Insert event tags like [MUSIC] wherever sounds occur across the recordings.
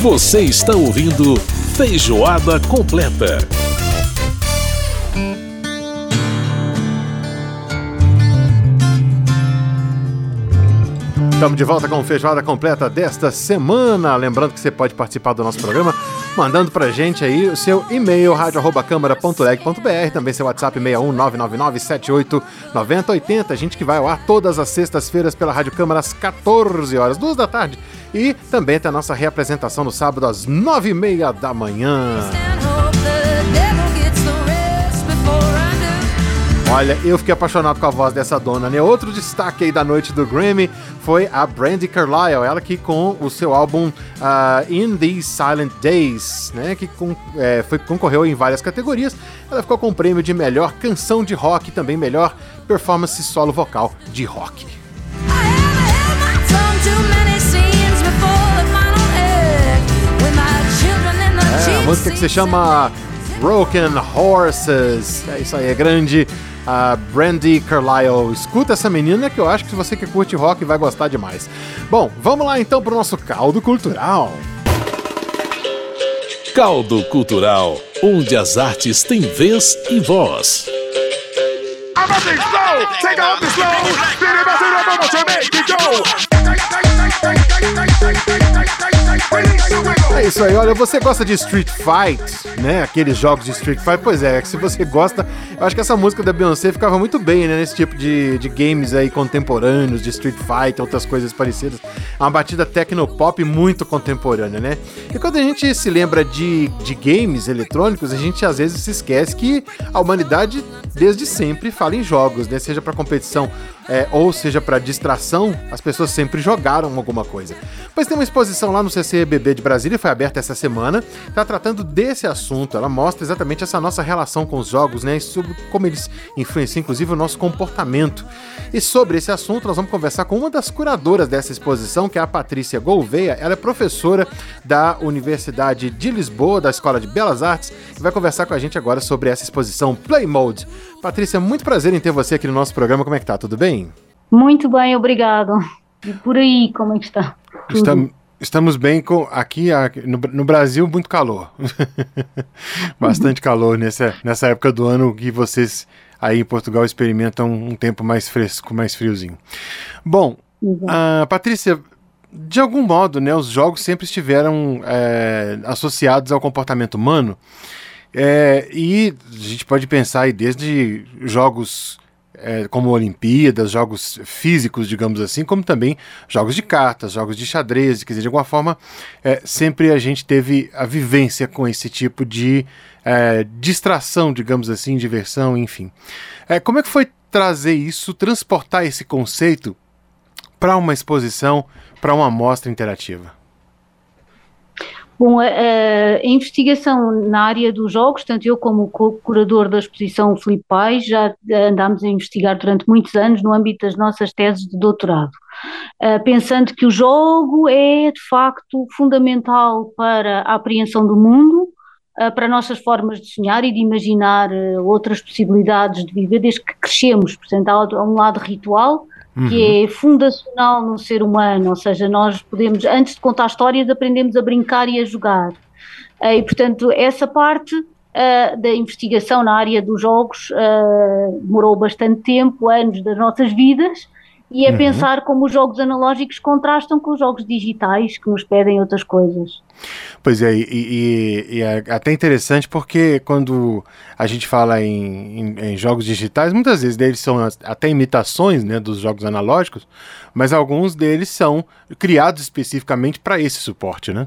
Você está ouvindo Feijoada Completa. Estamos de volta com feijoada completa desta semana. Lembrando que você pode participar do nosso programa mandando pra gente aí o seu e-mail, rádio.câmara.leg.br, também seu WhatsApp 61999789080. A gente que vai ao ar todas as sextas-feiras pela Rádio Câmara às 14 horas, duas da tarde. E também tem a nossa reapresentação no sábado às nove e meia da manhã. Olha, eu fiquei apaixonado com a voz dessa dona, né? Outro destaque aí da noite do Grammy foi a Brandy Carlile, ela que com o seu álbum uh, In These Silent Days, né? Que com, é, foi, concorreu em várias categorias. Ela ficou com o prêmio de melhor canção de rock e também melhor performance solo vocal de rock. É, a música que se chama Broken Horses. É isso aí, é grande a Brandy Carlisle. Escuta essa menina que eu acho que você que curte rock vai gostar demais. Bom, vamos lá então pro nosso caldo cultural. Caldo Cultural, onde as artes têm vez e voz. É isso aí, olha, você gosta de Street Fight, né? Aqueles jogos de Street Fight, pois é, se você gosta, eu acho que essa música da Beyoncé ficava muito bem, né? Nesse tipo de, de games aí contemporâneos, de Street Fight, outras coisas parecidas. É uma batida tecnopop muito contemporânea, né? E quando a gente se lembra de, de games eletrônicos, a gente às vezes se esquece que a humanidade desde sempre fala em jogos, né? Seja para competição é, ou seja para distração, as pessoas sempre jogaram alguma coisa. Pois tem uma exposição lá no CCBB de Brasília, foi aberta essa semana, está tratando desse assunto. Ela mostra exatamente essa nossa relação com os jogos, né? E sobre como eles influenciam, inclusive, o nosso comportamento. E sobre esse assunto, nós vamos conversar com uma das curadoras dessa exposição, que é a Patrícia Gouveia. Ela é professora da Universidade de Lisboa, da Escola de Belas Artes, e vai conversar com a gente agora sobre essa exposição Play Mode. Patrícia, muito prazer em ter você aqui no nosso programa. Como é que tá? Tudo bem? Muito bem, obrigado. E por aí, como é que está? Estamos, estamos bem com aqui, no, no, Brasil, muito calor. [LAUGHS] Bastante calor nessa, nessa época do ano que vocês aí em Portugal experimentam um tempo mais fresco, mais friozinho. Bom, uh, Patrícia, de algum modo, né, os jogos sempre estiveram é, associados ao comportamento humano. É, e a gente pode pensar aí desde jogos é, como Olimpíadas, jogos físicos, digamos assim, como também jogos de cartas, jogos de xadrez, quer dizer, de alguma forma, é, sempre a gente teve a vivência com esse tipo de é, distração, digamos assim, diversão, enfim. É, como é que foi trazer isso, transportar esse conceito para uma exposição, para uma amostra interativa? Bom, a, a, investigação na área dos jogos, tanto eu como o curador da exposição Filipe Pais, já andámos a investigar durante muitos anos no âmbito das nossas teses de doutorado, pensando que o jogo é de facto fundamental para a apreensão do mundo, para nossas formas de sonhar e de imaginar outras possibilidades de viver desde que crescemos. Portanto, há um lado ritual uhum. que é fundacional no ser humano, ou seja, nós podemos, antes de contar histórias, aprendemos a brincar e a jogar. Uh, e, portanto, essa parte uh, da investigação na área dos jogos uh, demorou bastante tempo, anos das nossas vidas, e é uhum. pensar como os jogos analógicos contrastam com os jogos digitais que nos pedem outras coisas. Pois é, e, e, e é até interessante porque quando a gente fala em, em, em, jogos digitais, muitas vezes eles são até imitações né, dos jogos analógicos, mas alguns deles são criados especificamente para esse suporte, né?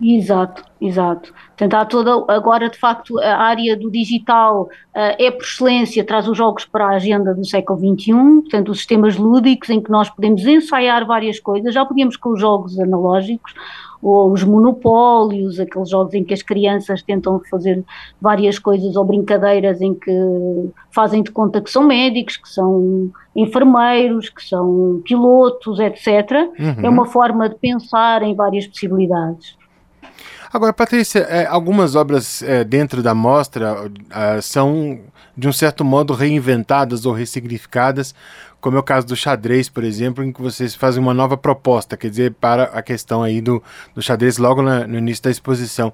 Exato, exato. Tentar toda, agora de facto a área do digital uh, é por excelência, traz os jogos para a agenda do século XXI, portanto os sistemas lúdicos em que nós podemos ensaiar várias coisas, já podíamos com os jogos analógicos, ou os monopólios, aqueles jogos em que as crianças tentam fazer várias coisas ou brincadeiras em que fazem de conta que são médicos, que são enfermeiros, que são pilotos, etc. Uhum. É uma forma de pensar em várias possibilidades. Agora, Patrícia, é, algumas obras é, dentro da mostra é, são, de um certo modo, reinventadas ou ressignificadas como é o caso do xadrez, por exemplo, em que vocês fazem uma nova proposta, quer dizer, para a questão aí do, do xadrez logo na, no início da exposição.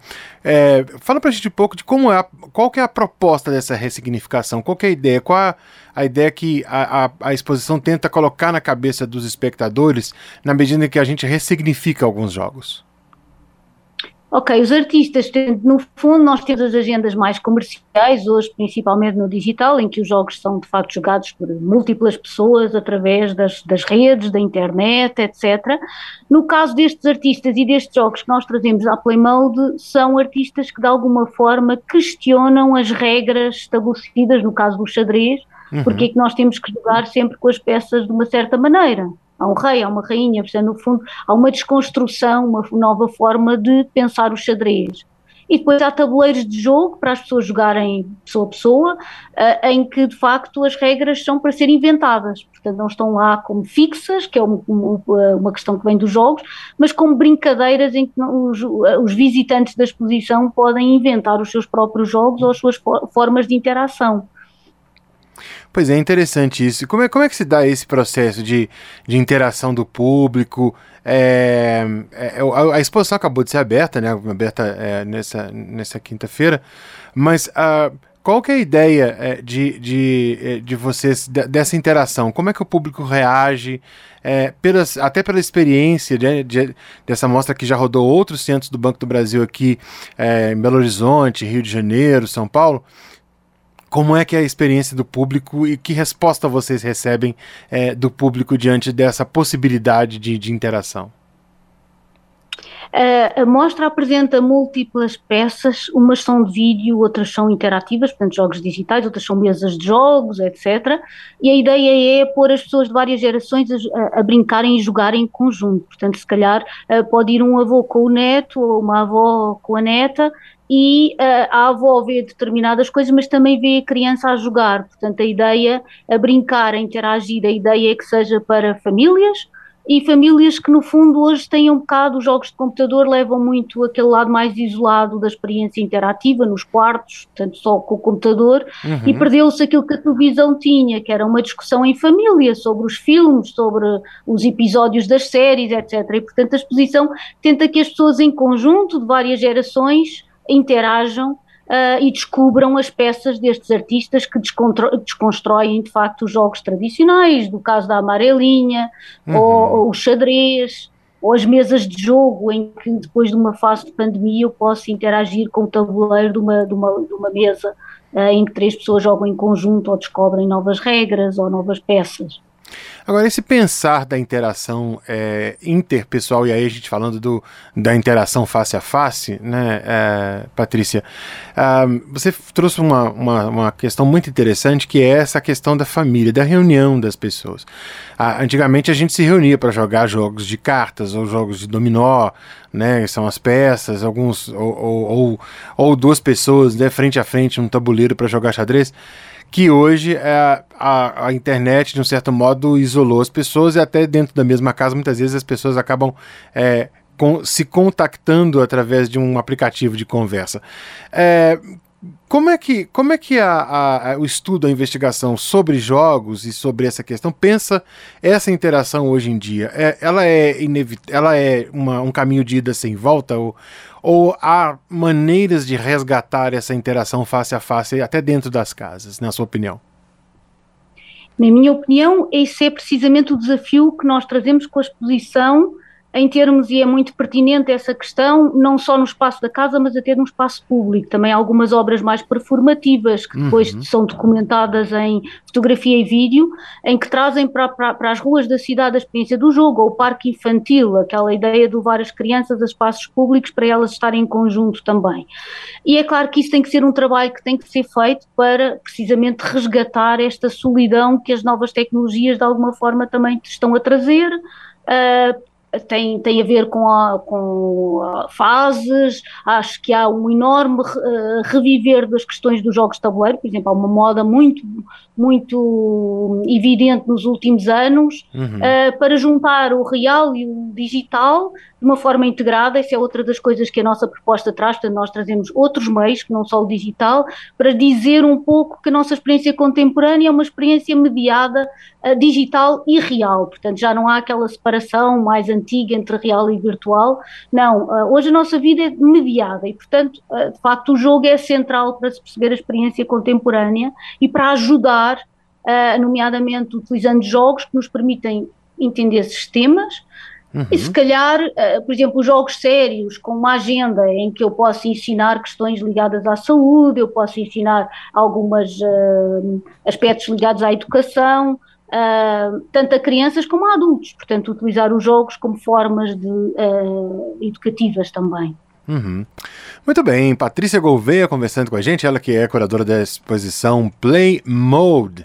Fala para a gente um pouco de como é, a, qual que é a proposta dessa ressignificação, qual que é a ideia, qual a, a ideia que a, a, a exposição tenta colocar na cabeça dos espectadores na medida em que a gente ressignifica alguns jogos. Ok, os artistas, no fundo, nós temos as agendas mais comerciais, hoje principalmente no digital, em que os jogos são de facto jogados por múltiplas pessoas através das, das redes, da internet, etc. No caso destes artistas e destes jogos que nós trazemos à Playmode, são artistas que de alguma forma questionam as regras estabelecidas, no caso do xadrez, uhum. porque é que nós temos que jogar sempre com as peças de uma certa maneira há um rei, há uma rainha, portanto, no fundo, há uma desconstrução, uma nova forma de pensar o xadrez. E depois há tabuleiros de jogo para as pessoas jogarem pessoa a pessoa, uh, em que de facto as regras são para serem inventadas. Portanto, não estão lá como fixas, que é uma, uma questão que vem dos jogos, mas como brincadeiras em que os, os, visitantes da exposição podem inventar os seus próprios jogos ou as suas formas de interação. Pois é, interessante isso. Como é, como é que se dá esse processo de, de interação do público? É, é, a, a, exposição acabou de ser aberta, né? Aberta é, nessa, nessa quinta-feira, mas uh, qual que é a ideia é, de, de, é, de vocês, dessa interação? Como é que o público reage? É, pelas, até pela experiência de, de, dessa mostra que já rodou outros centros do Banco do Brasil aqui é, em Belo Horizonte, Rio de Janeiro, São Paulo. Como é que é a experiência do público e que resposta vocês recebem é, do público diante dessa possibilidade de, de interação? Uh, a mostra apresenta múltiplas peças, umas são de vídeo, outras são interativas, portanto jogos digitais, outras são mesas de jogos, etc. E a ideia é pôr as pessoas de várias gerações a, a brincarem e jogarem em conjunto. Portanto, se calhar uh, pode ir um avô com o neto ou uma avó com a neta e uh, a avó vê determinadas coisas, mas também vê a criança a jogar. Portanto, a ideia, a brincar, a interagir, a ideia é que seja para famílias e famílias que, no fundo, hoje têm um bocado, os jogos de computador levam muito aquele lado mais isolado da experiência interativa, nos quartos, portanto, só com o computador, uhum. e perdeu-se aquilo que a televisão tinha, que era uma discussão em família sobre os filmes, sobre os episódios das séries, etc. E, portanto, a exposição tenta que as pessoas, em conjunto, de várias gerações, interajam uh, e descubram as peças destes artistas que desconstroem de facto os jogos tradicionais, do caso da amarelinha, uhum. ou, ou o xadrez, ou as mesas de jogo em que depois de uma fase de pandemia eu posso interagir com o tabuleiro de uma, de uma, de uma mesa uh, em que três pessoas jogam em conjunto ou descobrem novas regras ou novas peças. Agora, esse pensar da interação é, interpessoal, e aí a gente falando do, da interação face a face, né, é, Patrícia, uh, você trouxe uma, uma, uma, questão muito interessante que é essa questão da família, da reunião das pessoas. Uh, antigamente a gente se reunia para jogar jogos de cartas ou jogos de dominó, né, são as peças, alguns, ou, ou, ou, ou duas pessoas né, frente a frente num tabuleiro para jogar xadrez que hoje é a, a, internet, de um certo modo, isolou as pessoas e até dentro da mesma casa, muitas vezes as pessoas acabam é, com, se contactando através de um aplicativo de conversa. É, como é que, como é que a, a, o estudo, a investigação sobre jogos e sobre essa questão pensa essa interação hoje em dia? É, ela é, ela é uma, um caminho de ida sem volta? Ou, ou há maneiras de resgatar essa interação face a face até dentro das casas, na sua opinião? Na minha opinião, esse é precisamente o desafio que nós trazemos com a exposição em termos, e é muito pertinente essa questão, não só no espaço da casa, mas até no espaço público. Também algumas obras mais performativas, que depois uhum. são documentadas em fotografia e vídeo, em que trazem para, para, para, as ruas da cidade a experiência do jogo, ou o parque infantil, aquela ideia de levar as crianças a espaços públicos para elas estarem em conjunto também. E é claro que isso tem que ser um trabalho que tem que ser feito para precisamente resgatar esta solidão que as novas tecnologias de alguma forma também estão a trazer. Uh, tem, tem a ver com, a, com a fases, acho que há um enorme uh, reviver das questões dos jogos de tabuleiro, por exemplo, há uma moda muito, muito evidente nos últimos anos uhum. uh, para juntar o real e o digital de uma forma integrada, isso é outra das coisas que a nossa proposta traz, portanto nós trazemos outros meios, que não só o digital, para dizer um pouco que a nossa experiência contemporânea é uma experiência mediada uh, digital e real, portanto já não há aquela separação mais antiga entre real e virtual, não, uh, hoje a nossa vida é mediada e portanto, uh, de facto o jogo é central para se perceber a experiência contemporânea e para ajudar, nomeadamente utilizando jogos que nos permitem entender sistemas, Uhum. E se calhar, uh, por exemplo, jogos sérios com uma agenda em que eu posso ensinar questões ligadas à saúde, eu posso ensinar alguns uh, aspectos ligados à educação, uh, tanto a crianças como a adultos. Portanto, utilizar os jogos como formas de, educativas também. Uhum. Muito bem, Patrícia Gouveia conversando com a gente, ela que é curadora da exposição Play Mode.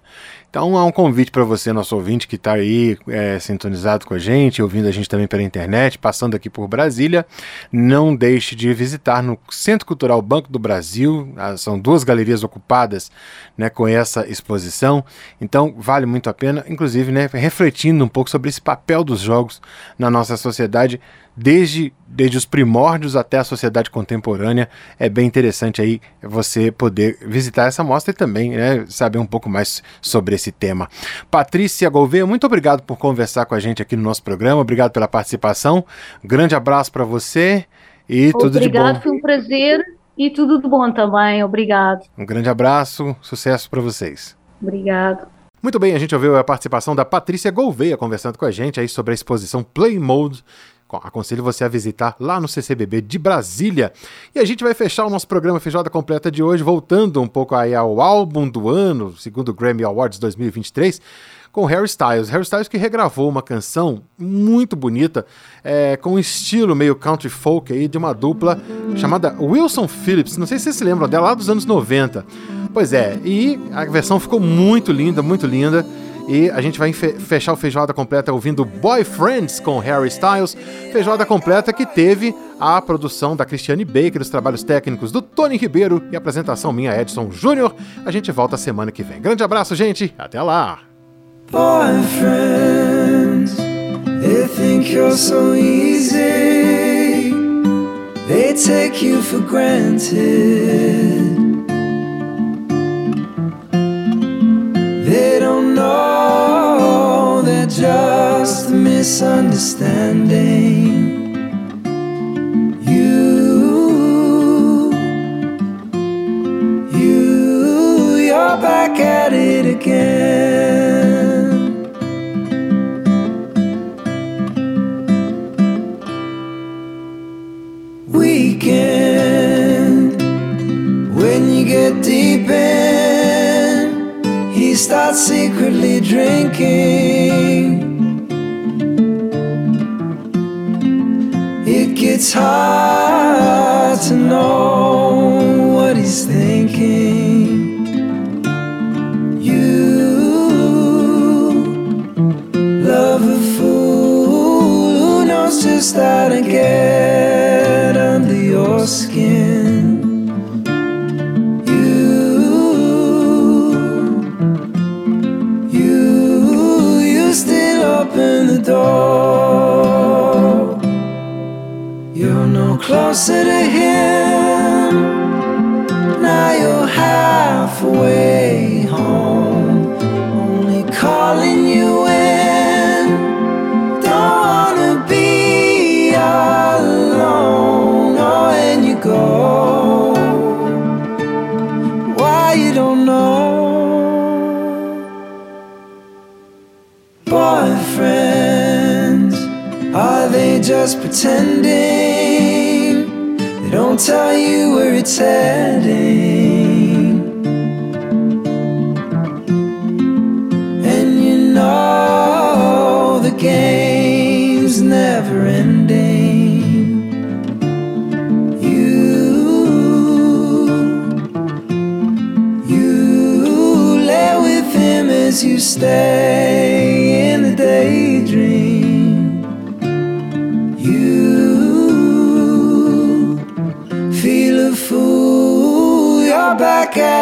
Então há um convite para você, nosso ouvinte, que está aí é, sintonizado com a gente, ouvindo a gente também pela internet, passando aqui por Brasília. Não deixe de visitar no Centro Cultural Banco do Brasil. Ah, são duas galerias ocupadas né, com essa exposição. Então vale muito a pena, inclusive né, refletindo um pouco sobre esse papel dos jogos na nossa sociedade desde, desde os primórdios até a sociedade contemporânea. É bem interessante aí você poder visitar essa mostra e também né, saber um pouco mais sobre esse tema. Patrícia Gouveia, muito obrigado por conversar com a gente aqui no nosso programa, obrigado pela participação. grande abraço para você e Obrigado, tudo de bom. Obrigado, foi um prazer e tudo de bom também. Obrigado. Um grande abraço, sucesso para vocês. Obrigado. Muito bem, a gente ouviu a participação da Patrícia Gouveia conversando com a gente aí sobre a exposição Play Mode Aconselho você a visitar lá no CCBB de Brasília. E a gente vai fechar o nosso programa Feijoada Completa de hoje, voltando um pouco aí ao álbum do ano, segundo o Grammy Awards 2023, com Harry Styles. Harry Styles que regravou uma canção muito bonita, é, com um estilo meio country folk aí, de uma dupla chamada Wilson Phillips. Não sei se vocês se lembram dela, lá dos anos 90. Pois é, e a versão ficou muito linda, muito linda. E a gente vai fechar o Feijoada Completa ouvindo Boyfriends com Harry Styles. Feijoada Completa que teve a produção da Cristiane Baker, os trabalhos técnicos do Tony Ribeiro e a apresentação minha, Edson Júnior. A gente volta semana que vem. Grande abraço, gente. Até lá. Boyfriends, they think you're so easy. They take you for granted. Misunderstanding. You, you, you're back at it again. Weekend, when you get deep in start secretly drinking. It gets hard to know closer to him. Now you're halfway home. Only calling you in. Don't wanna be alone. Oh, and you go. Why you don't know? boyfriends? Are they just pretending? It's heading. And you know the game's never ending. You, you lay with him as you stay.